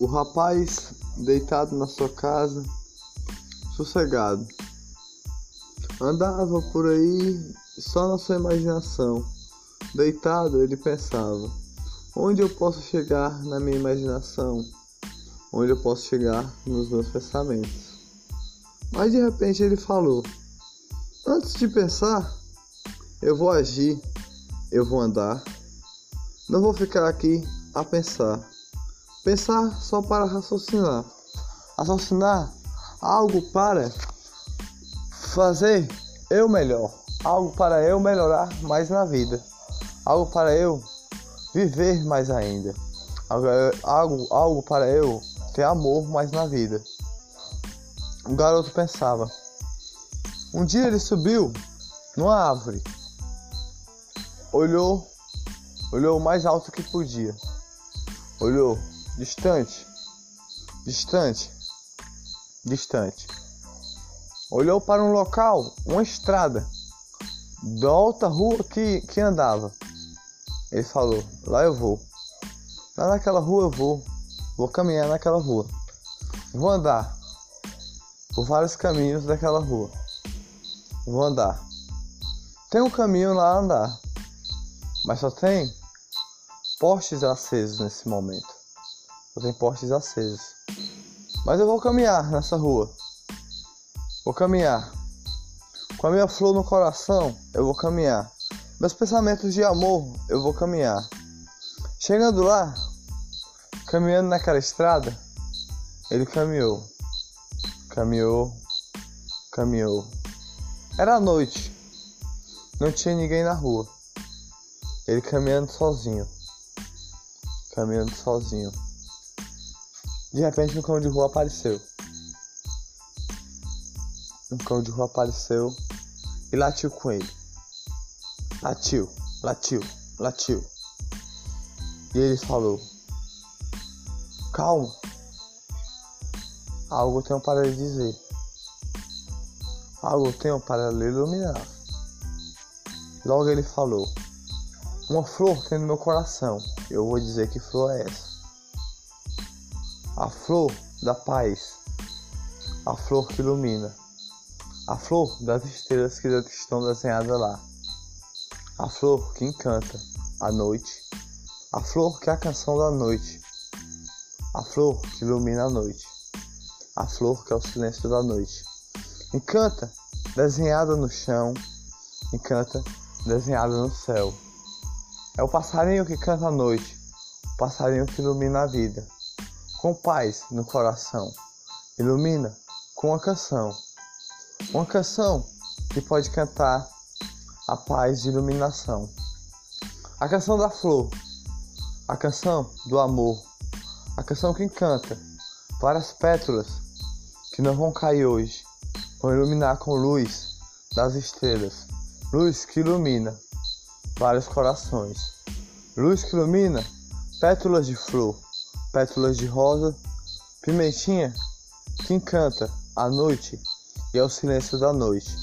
O rapaz deitado na sua casa, sossegado, andava por aí só na sua imaginação. Deitado, ele pensava: onde eu posso chegar na minha imaginação? Onde eu posso chegar nos meus pensamentos? Mas de repente ele falou: Antes de pensar, eu vou agir, eu vou andar. Não vou ficar aqui a pensar. Pensar só para raciocinar. Raciocinar algo para fazer eu melhor. Algo para eu melhorar mais na vida. Algo para eu viver mais ainda. Algo, algo, para eu ter amor mais na vida. O garoto pensava. Um dia ele subiu numa árvore. Olhou, olhou o mais alto que podia. Olhou distante, distante, distante. Olhou para um local, uma estrada, da outra rua que, que andava. Ele falou: Lá eu vou. Lá naquela rua eu vou. Vou caminhar naquela rua. Vou andar por vários caminhos daquela rua. Vou andar. Tem um caminho lá a andar, mas só tem postes acesos nesse momento tem postes acesos. Mas eu vou caminhar nessa rua. Vou caminhar. Com a minha flor no coração, eu vou caminhar. Meus pensamentos de amor, eu vou caminhar. Chegando lá, caminhando naquela estrada, ele caminhou. Caminhou, caminhou. Era noite. Não tinha ninguém na rua. Ele caminhando sozinho. Caminhando sozinho. De repente um cão de rua apareceu. Um cão de rua apareceu e latiu com ele. Latiu, latiu, latiu. E ele falou: Calma. Algo tenho para lhe dizer. Algo tenho para lhe iluminar. Logo ele falou: Uma flor tem no meu coração. Eu vou dizer que flor é essa a flor da paz, a flor que ilumina, a flor das estrelas que estão desenhadas lá, a flor que encanta a noite, a flor que é a canção da noite, a flor que ilumina a noite, a flor que é o silêncio da noite. Encanta desenhada no chão, encanta desenhada no céu. É o passarinho que canta a noite, o passarinho que ilumina a vida com paz no coração. Ilumina com uma canção. Uma canção que pode cantar a paz de iluminação. A canção da flor. A canção do amor. A canção que encanta várias pétalas que não vão cair hoje. Vão iluminar com luz das estrelas. Luz que ilumina vários corações. Luz que ilumina pétalas de flor pétalas de rosa, pimentinha que encanta a noite e é o silêncio da noite.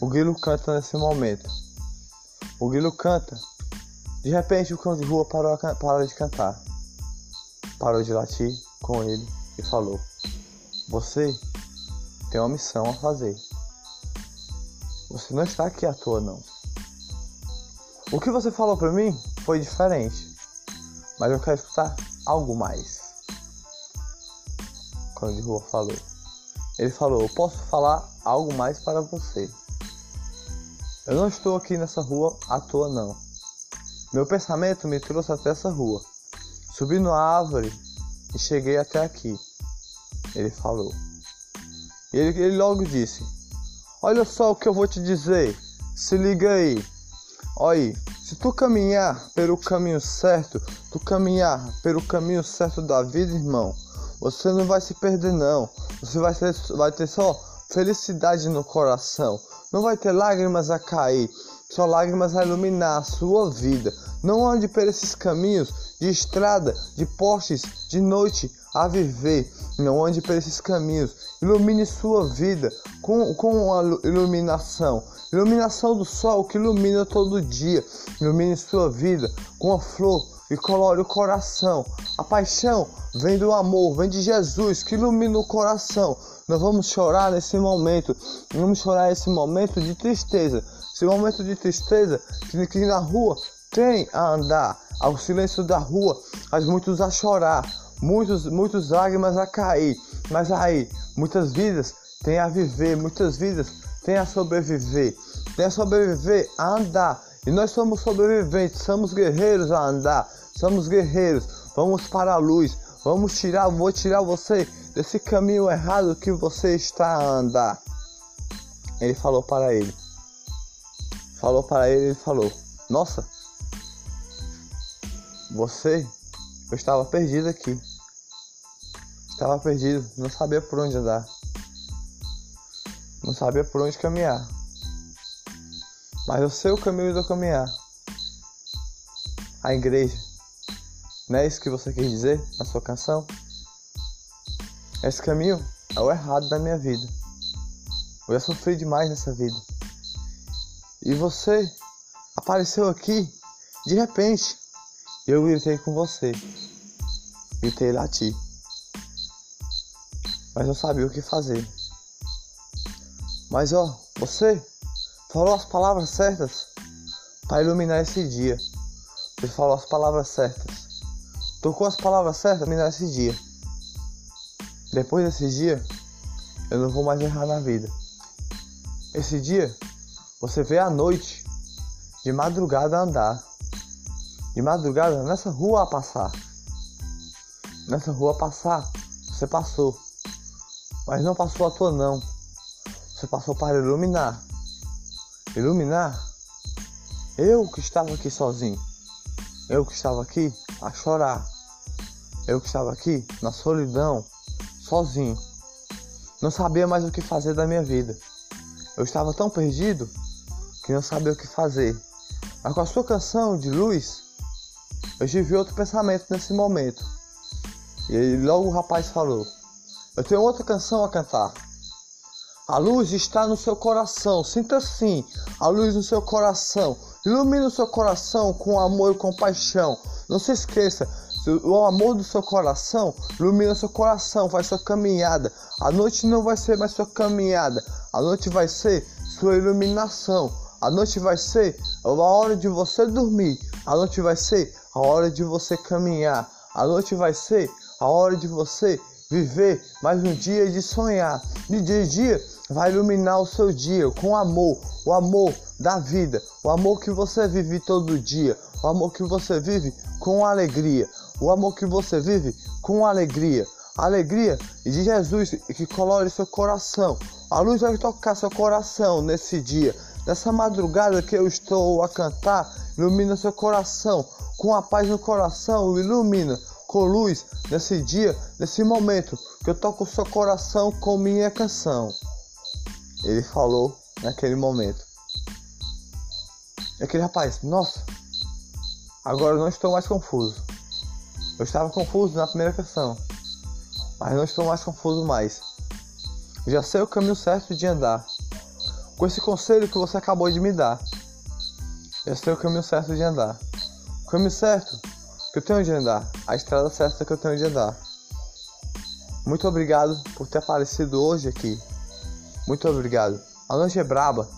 O grilo canta nesse momento. O grilo canta. De repente o cão de rua parou, parou de cantar. Parou de latir com ele e falou: Você tem uma missão a fazer. Você não está aqui à toa não. O que você falou para mim foi diferente. Mas eu quero escutar algo mais. Quando rua falou. Ele falou: Eu posso falar algo mais para você. Eu não estou aqui nessa rua à toa, não. Meu pensamento me trouxe até essa rua. Subi na árvore e cheguei até aqui. Ele falou. E ele, ele logo disse: Olha só o que eu vou te dizer. Se liga aí. Olha, se tu caminhar pelo caminho certo, tu caminhar pelo caminho certo da vida, irmão, você não vai se perder não. Você vai ter, vai ter só felicidade no coração. Não vai ter lágrimas a cair, só lágrimas a iluminar a sua vida. Não ande por esses caminhos de estrada, de postes, de noite a viver. Não ande por esses caminhos. Ilumine sua vida com, com a iluminação. Iluminação do sol que ilumina todo dia. Ilumine sua vida com a flor e colore o coração. A paixão vem do amor, vem de Jesus que ilumina o coração. Nós vamos chorar nesse momento, vamos chorar esse momento de tristeza, esse momento de tristeza que, na rua tem a andar, ao silêncio da rua, as muitos a chorar, muitos, muitos lágrimas a cair, mas aí muitas vidas têm a viver, muitas vidas têm a sobreviver, têm a sobreviver a andar. E nós somos sobreviventes, somos guerreiros a andar, somos guerreiros. Vamos para a luz, vamos tirar, vou tirar você desse caminho errado que você está a andar. Ele falou para ele. Falou para ele, ele falou: Nossa, você, eu estava perdido aqui. Estava perdido, não sabia por onde andar. Não sabia por onde caminhar. Mas eu sei o caminho do caminhar. A igreja. Não é isso que você quis dizer na sua canção? Esse caminho é o errado da minha vida. Eu já sofri demais nessa vida. E você apareceu aqui de repente. Eu gritei com você. Gritei lati. Mas não sabia o que fazer. Mas ó, você falou as palavras certas para iluminar esse dia. Você falou as palavras certas. Tocou as palavras certas para iluminar esse dia. Depois desse dia, eu não vou mais errar na vida. Esse dia, você vê à noite, de madrugada andar. De madrugada, nessa rua a passar. Nessa rua a passar, você passou. Mas não passou à toa não. Você passou para iluminar. Iluminar eu que estava aqui sozinho. Eu que estava aqui a chorar. Eu que estava aqui na solidão sozinho. Não sabia mais o que fazer da minha vida. Eu estava tão perdido que não sabia o que fazer. Mas com a sua canção de luz, eu tive outro pensamento nesse momento. E logo o rapaz falou: Eu tenho outra canção a cantar. A luz está no seu coração. Sinta assim a luz no seu coração. Ilumine o seu coração com amor e compaixão. Não se esqueça, o amor do seu coração ilumina seu coração, faz sua caminhada. A noite não vai ser mais sua caminhada, a noite vai ser sua iluminação. A noite vai ser a hora de você dormir, a noite vai ser a hora de você caminhar, a noite vai ser a hora de você viver mais um dia de sonhar. De dia dia vai iluminar o seu dia com amor, o amor da vida, o amor que você vive todo dia, o amor que você vive com alegria o amor que você vive com alegria. A alegria de Jesus que colore seu coração. A luz vai tocar seu coração nesse dia. Nessa madrugada que eu estou a cantar, ilumina seu coração. Com a paz no coração, ilumina com luz nesse dia, nesse momento que eu toco seu coração com minha canção. Ele falou naquele momento. E aquele rapaz, nossa, agora eu não estou mais confuso. Eu estava confuso na primeira canção, mas não estou mais confuso mais. Já sei o caminho certo de andar. Com esse conselho que você acabou de me dar, eu sei o caminho certo de andar. O caminho certo que eu tenho de andar, a estrada certa que eu tenho de andar. Muito obrigado por ter aparecido hoje aqui. Muito obrigado. A noite é braba.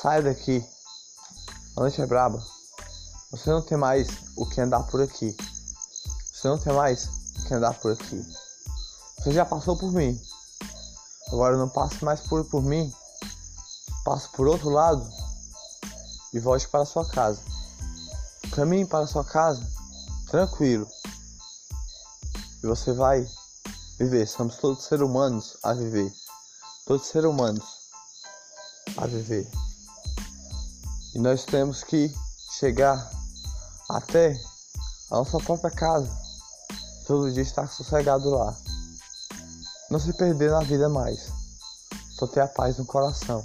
Sai daqui. A noite é braba. Você não tem mais o que andar por aqui. Você não tem mais que andar por aqui. Você já passou por mim. Agora não passe mais por, por mim. Passe por outro lado e volte para sua casa. Caminhe para sua casa tranquilo. E você vai viver. Somos todos seres humanos a viver. Todos seres humanos a viver. E nós temos que chegar até a nossa própria casa todo dia estar sossegado lá. Não se perder na vida mais. Só ter a paz no coração.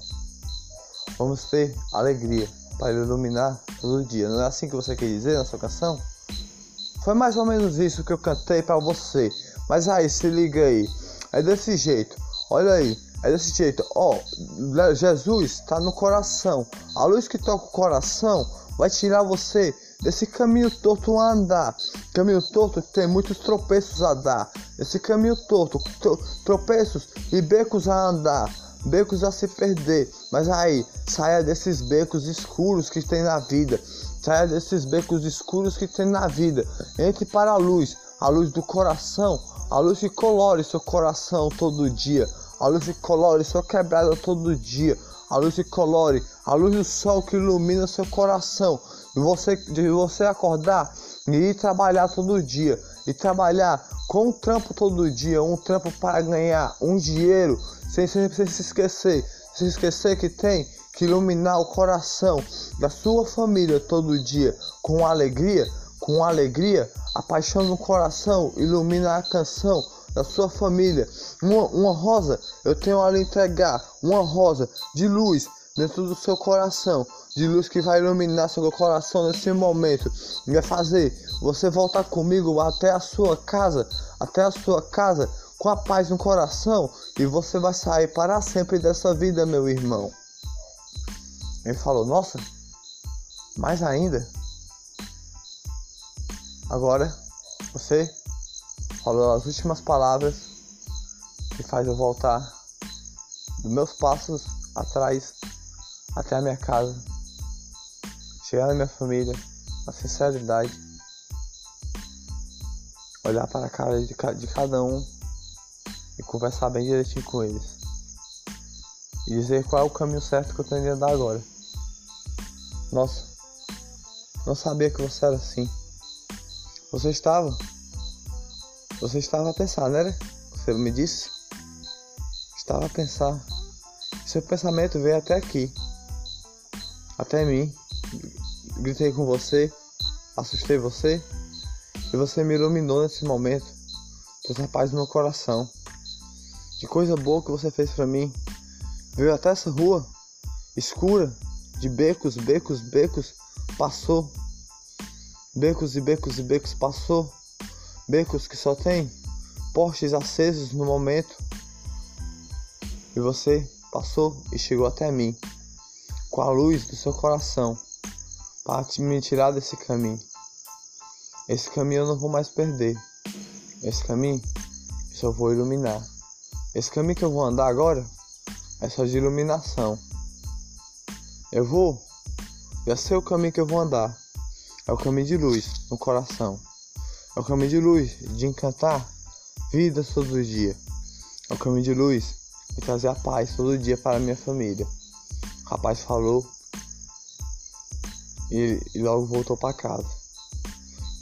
Vamos ter alegria para iluminar todo dia. Não é assim que você quer dizer na sua canção? Foi mais ou menos isso que eu cantei para você. Mas aí, se liga aí. É desse jeito. Olha aí. É desse jeito. Ó, oh, Jesus está no coração. A luz que toca o coração vai tirar você desse caminho torto a andar. Caminho torto tem muitos tropeços a dar. Esse caminho torto, tropeços e becos a andar, becos a se perder. Mas aí, saia desses becos escuros que tem na vida. Saia desses becos escuros que tem na vida. Entre para a luz, a luz do coração, a luz que colore seu coração todo dia. A luz que colore sua quebrada todo dia. A luz que colore, a luz do sol que ilumina seu coração. E você, de você acordar e ir trabalhar todo dia. E trabalhar com um trampo todo dia, um trampo para ganhar um dinheiro, sem, sem, sem se esquecer, sem esquecer que tem que iluminar o coração da sua família todo dia com alegria, com alegria, a paixão no coração ilumina a canção da sua família. Uma, uma rosa, eu tenho a lhe entregar, uma rosa de luz dentro do seu coração, de luz que vai iluminar seu coração nesse momento, vai fazer você voltar comigo até a sua casa, até a sua casa com a paz no coração, e você vai sair para sempre dessa vida, meu irmão. Ele falou: Nossa, mais ainda. Agora você falou as últimas palavras que faz eu voltar dos meus passos atrás até a minha casa, chegar na minha família, na sinceridade, olhar para a cara de, cada um conversar bem direitinho com eles. E dizer qual é o caminho certo que eu tenho de andar agora. Nossa, não sabia que você era assim. Você estava. Você estava a pensar, né? Você me disse? Estava a pensar. Seu pensamento veio até aqui. Até mim. Gritei com você. Assustei você. E você me iluminou nesse momento. Trouxe paz no meu coração. Que coisa boa que você fez para mim. Veio até essa rua escura, de becos, becos, becos, passou. Becos e becos e becos passou. Becos que só tem postes acesos no momento. E você passou e chegou até mim com a luz do seu coração para me tirar desse caminho. Esse caminho eu não vou mais perder. Esse caminho eu só vou iluminar. Esse caminho que eu vou andar agora é só de iluminação. Eu vou, já sei o caminho que eu vou andar. É o caminho de luz no coração. É o caminho de luz de encantar vidas todo dia. É o caminho de luz de trazer a paz todo dia para minha família. O rapaz falou e, e logo voltou para casa.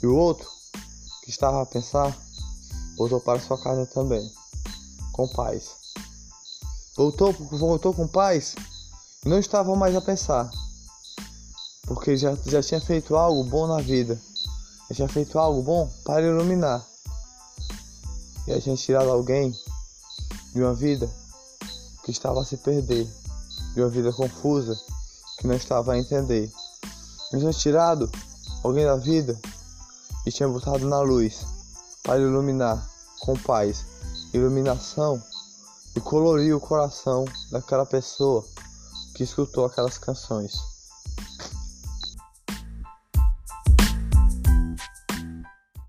E o outro, que estava a pensar, voltou para sua casa também com paz. Voltou, voltou com paz não estava mais a pensar, porque já, já tinha feito algo bom na vida, já tinha feito algo bom para iluminar. E já tinha tirado alguém de uma vida que estava a se perder, de uma vida confusa que não estava a entender. Já tinha tirado alguém da vida e tinha botado na luz para iluminar com paz iluminação e colorir o coração daquela pessoa que escutou aquelas canções.